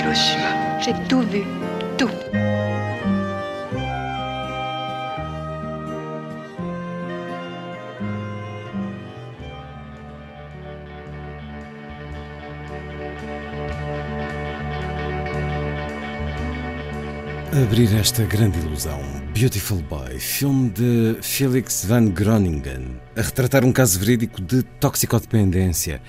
Hiroshima. J'ai tout vu, tout. Abrir esta grande ilusão, Beautiful Boy, filme de Felix van Groningen, a retratar um caso verídico de toxicodependência.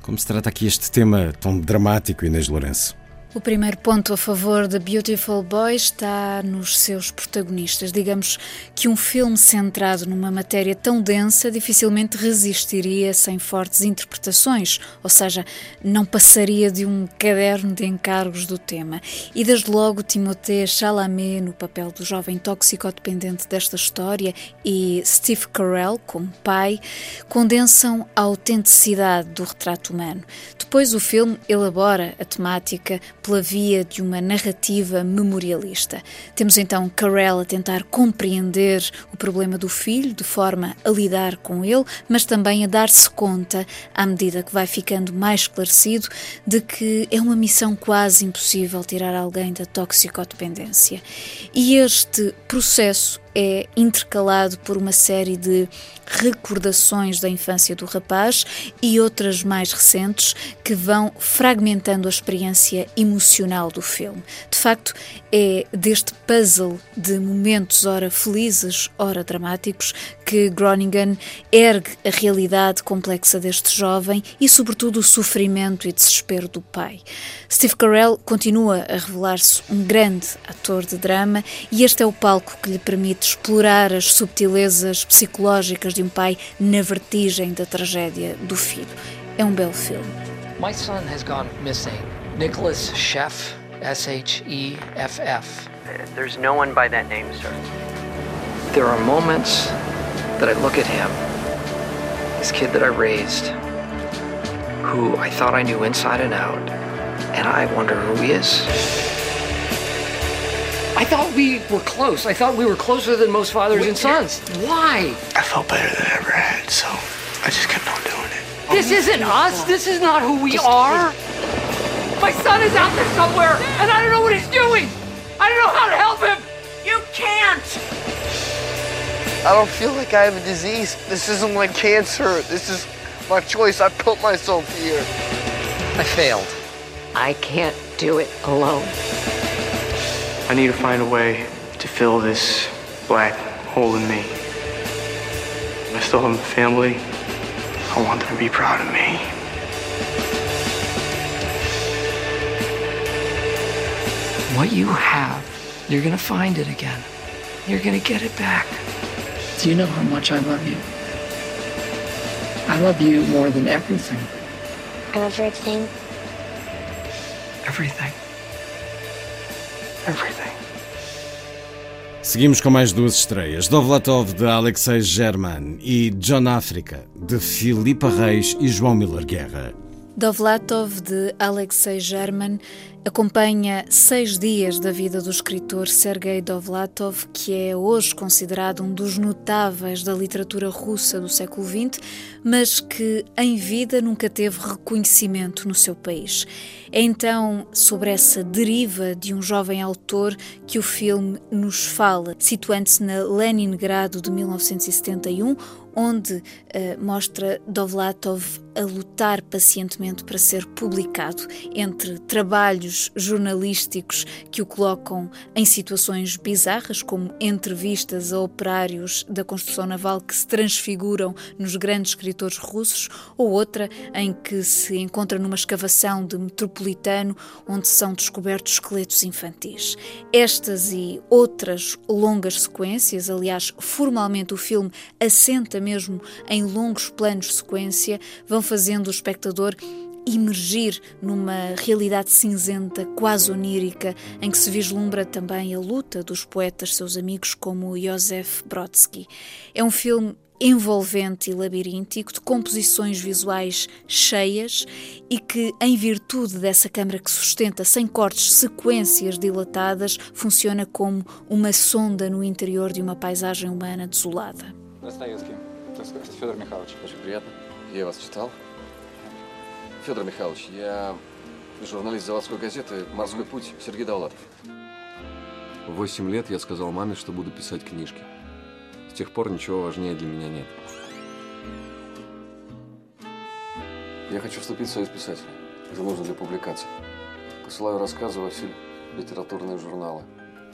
Como se trata aqui este tema tão dramático, Inês Lourenço? O primeiro ponto a favor de Beautiful Boy está nos seus protagonistas. Digamos que um filme centrado numa matéria tão densa dificilmente resistiria sem fortes interpretações, ou seja, não passaria de um caderno de encargos do tema. E desde logo Timothée Chalamet no papel do jovem toxicodependente desta história e Steve Carell como pai condensam a autenticidade do retrato humano. Depois o filme elabora a temática pela via de uma narrativa memorialista. Temos então Carell a tentar compreender o problema do filho de forma a lidar com ele, mas também a dar-se conta, à medida que vai ficando mais esclarecido, de que é uma missão quase impossível tirar alguém da toxicodependência. E este processo é intercalado por uma série de recordações da infância do rapaz e outras mais recentes que vão fragmentando a experiência emocional do filme. De facto, é deste puzzle de momentos ora felizes, ora dramáticos, que Groningen ergue a realidade complexa deste jovem e, sobretudo, o sofrimento e desespero do pai. Steve Carell continua a revelar-se um grande ator de drama e este é o palco que lhe permite explorar as subtilezas psicológicas de um pai na vertigem da tragédia do filho. É um belo filme. My son has gone missing. Nicholas Sheff, S H E F F. There's no one by that name, sir. There are moments that I look at him, this kid that I raised, who I thought I knew inside and out, and I wonder who he is. I thought we were close. I thought we were closer than most fathers and sons. Why? I felt better than I ever had, so I just kept on doing it. This isn't us. This is not who we are. My son is out there somewhere, and I don't know what he's doing. I don't know how to help him. You can't. I don't feel like I have a disease. This isn't like cancer. This is my choice. I put myself here. I failed. I can't do it alone. I need to find a way to fill this black hole in me. I still have a family. I want them to be proud of me. What you have, you're gonna find it again. You're gonna get it back. Do you know how much I love you? I love you more than everything. I love everything. Everything. Seguimos com mais duas estreias: Dovlatov de Alexei German e John África de Filipa Reis e João Miller Guerra. Dovlatov de Alexei German acompanha seis dias da vida do escritor Sergei Dovlatov, que é hoje considerado um dos notáveis da literatura russa do século XX, mas que em vida nunca teve reconhecimento no seu país. É então sobre essa deriva de um jovem autor que o filme nos fala, situando-se na Leningrado de 1971, onde uh, mostra Dovlatov a lutar pacientemente para ser publicado, entre trabalhos jornalísticos que o colocam em situações bizarras, como entrevistas a operários da construção naval que se transfiguram nos grandes escritores russos, ou outra em que se encontra numa escavação de metropolitano onde são descobertos esqueletos infantis. Estas e outras longas sequências, aliás, formalmente o filme assenta mesmo em longos planos de sequência, vão fazendo o espectador imergir numa realidade cinzenta, quase onírica, em que se vislumbra também a luta dos poetas, seus amigos, como Josef Brodsky. É um filme envolvente e labiríntico, de composições visuais cheias e que, em virtude dessa câmara que sustenta sem cortes sequências dilatadas, funciona como uma sonda no interior de uma paisagem humana desolada. Федор Михайлович. Очень приятно. Я вас читал. Федор Михайлович, я журналист заводской газеты «Морской путь» Сергей Довлатов. Восемь лет я сказал маме, что буду писать книжки. С тех пор ничего важнее для меня нет. Я хочу вступить в союз писателей. Это нужно для публикации. Посылаю рассказы во все литературные журналы.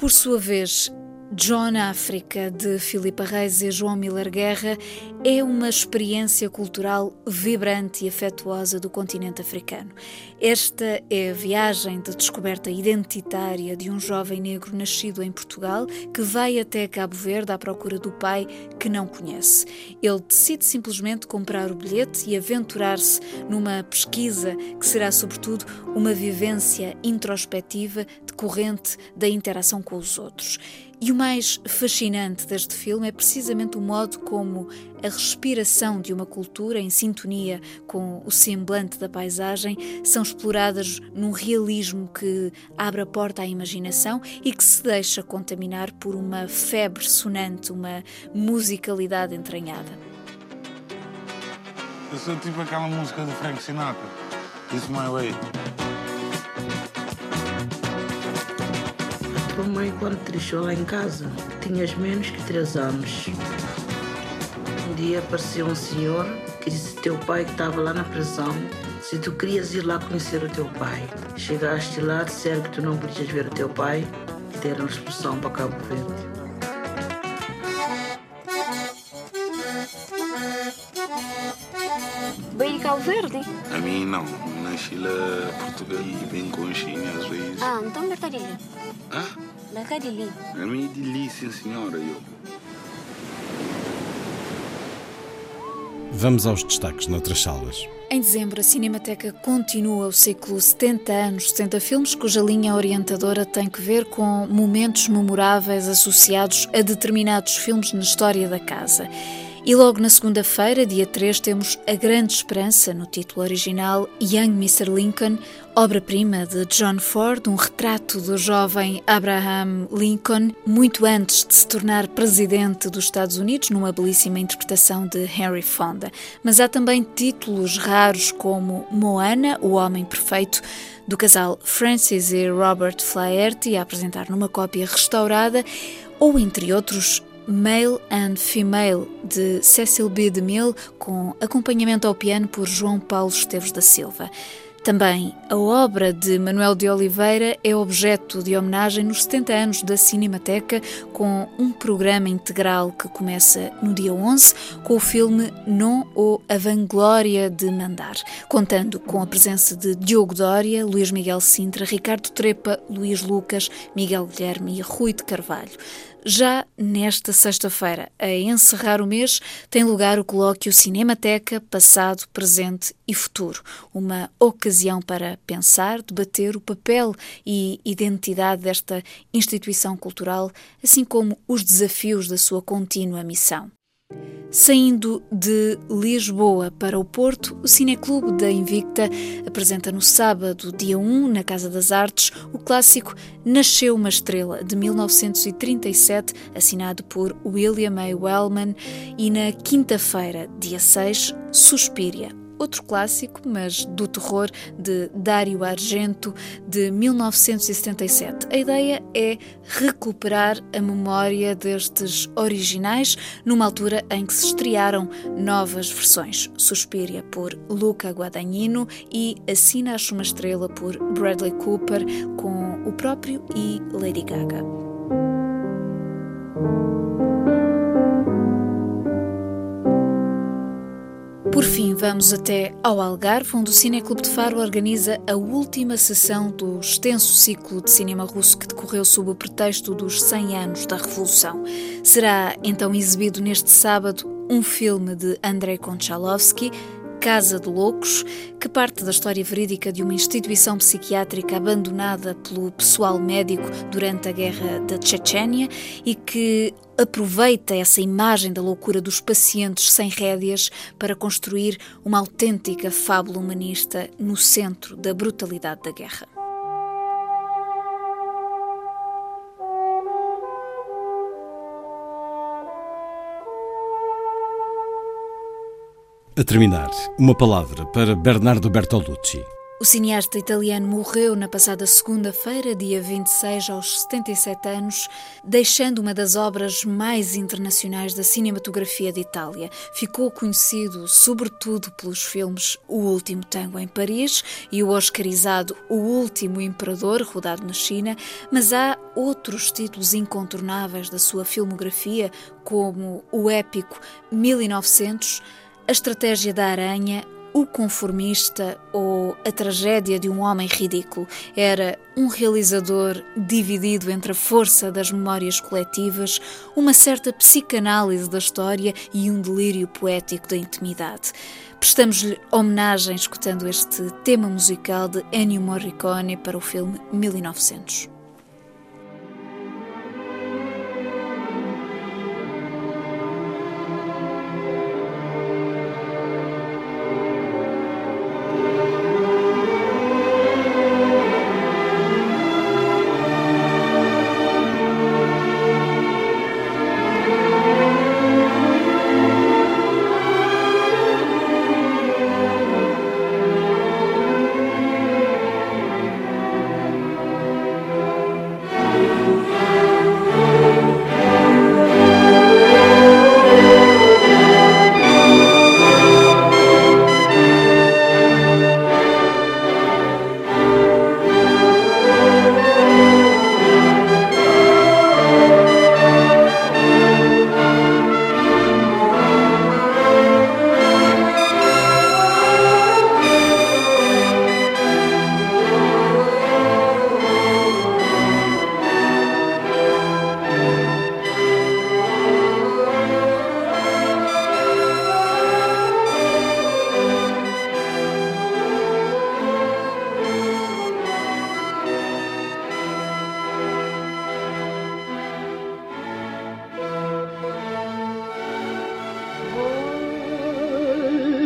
Por sua vez, John África, de Filipe Reis e João Miller Guerra, é uma experiência cultural vibrante e afetuosa do continente africano. Esta é a viagem de descoberta identitária de um jovem negro nascido em Portugal que vai até Cabo Verde à procura do pai que não conhece. Ele decide simplesmente comprar o bilhete e aventurar-se numa pesquisa que será, sobretudo, uma vivência introspectiva decorrente da interação com os outros. E o mais fascinante deste filme é precisamente o modo como a respiração de uma cultura em sintonia com o semblante da paisagem são exploradas num realismo que abre a porta à imaginação e que se deixa contaminar por uma febre sonante, uma musicalidade entranhada. Eu sou tipo aquela música do Frank Sinatra. It's my way. Mãe, quando te deixou lá em casa, tinhas menos que três anos. Um dia apareceu um senhor que disse teu pai que estava lá na prisão se tu querias ir lá conhecer o teu pai. Chegaste lá, disseram que tu não podias ver o teu pai e deram expulsão para Cabo Verde. Veio de Cabo Verde? A mim não. Nasci lá Portugal e bem conchinha às vezes. Ah, então Mercadilho. Ah? Mercadilho. A mim de Li, sim senhora, eu. Vamos aos destaques noutras salas. Em dezembro, a Cinemateca continua o ciclo 70 anos, 70 filmes, cuja linha orientadora tem que ver com momentos memoráveis associados a determinados filmes na história da casa. E logo na segunda-feira, dia 3, temos A Grande Esperança, no título original Young Mr. Lincoln, obra-prima de John Ford, um retrato do jovem Abraham Lincoln, muito antes de se tornar presidente dos Estados Unidos, numa belíssima interpretação de Henry Fonda. Mas há também títulos raros como Moana, o Homem Perfeito, do casal Francis e Robert Flaherty, a apresentar numa cópia restaurada, ou entre outros Male and Female, de Cecil B. DeMille, com acompanhamento ao piano por João Paulo Esteves da Silva. Também a obra de Manuel de Oliveira é objeto de homenagem nos 70 anos da Cinemateca, com um programa integral que começa no dia 11 com o filme Non ou A Vanglória de Mandar, contando com a presença de Diogo Dória, Luís Miguel Sintra, Ricardo Trepa, Luís Lucas, Miguel Guilherme e Rui de Carvalho. Já nesta sexta-feira, a encerrar o mês, tem lugar o colóquio Cinemateca Passado, Presente e Futuro, uma ocasião para pensar, debater o papel e identidade desta instituição cultural, assim como os desafios da sua contínua missão. Saindo de Lisboa para o Porto, o Cineclube da Invicta apresenta no sábado, dia 1, na Casa das Artes, o clássico Nasceu uma Estrela, de 1937, assinado por William A. Wellman, e na quinta-feira, dia 6, Suspiria, outro clássico, mas do terror, de Dario Argento, de 1977. A ideia é recuperar a memória destes originais numa altura em que se estrearam novas versões. Suspiria por Luca Guadagnino e Assina Acho uma Estrela por Bradley Cooper, com o próprio e Lady Gaga. Por fim, vamos até ao Algarve, onde o Cineclube de Faro organiza a última sessão do extenso ciclo de cinema russo que decorreu sob o pretexto dos 100 anos da Revolução. Será então exibido neste sábado um filme de Andrei Konchalovsky, Casa de Loucos, que parte da história verídica de uma instituição psiquiátrica abandonada pelo pessoal médico durante a guerra da Chechênia e que aproveita essa imagem da loucura dos pacientes sem rédeas para construir uma autêntica fábula humanista no centro da brutalidade da guerra. A terminar, uma palavra para Bernardo Bertolucci. O cineasta italiano morreu na passada segunda-feira, dia 26, aos 77 anos, deixando uma das obras mais internacionais da cinematografia de Itália. Ficou conhecido sobretudo pelos filmes O Último Tango em Paris e o oscarizado O Último Imperador, rodado na China, mas há outros títulos incontornáveis da sua filmografia, como o épico 1900 a Estratégia da Aranha, O Conformista ou A Tragédia de um Homem Ridículo. Era um realizador dividido entre a força das memórias coletivas, uma certa psicanálise da história e um delírio poético da intimidade. Prestamos-lhe homenagem escutando este tema musical de Ennio Morricone para o filme 1900.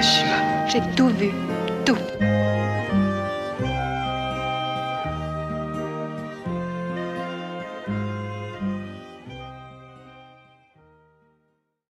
J'ai tout vu. Tout.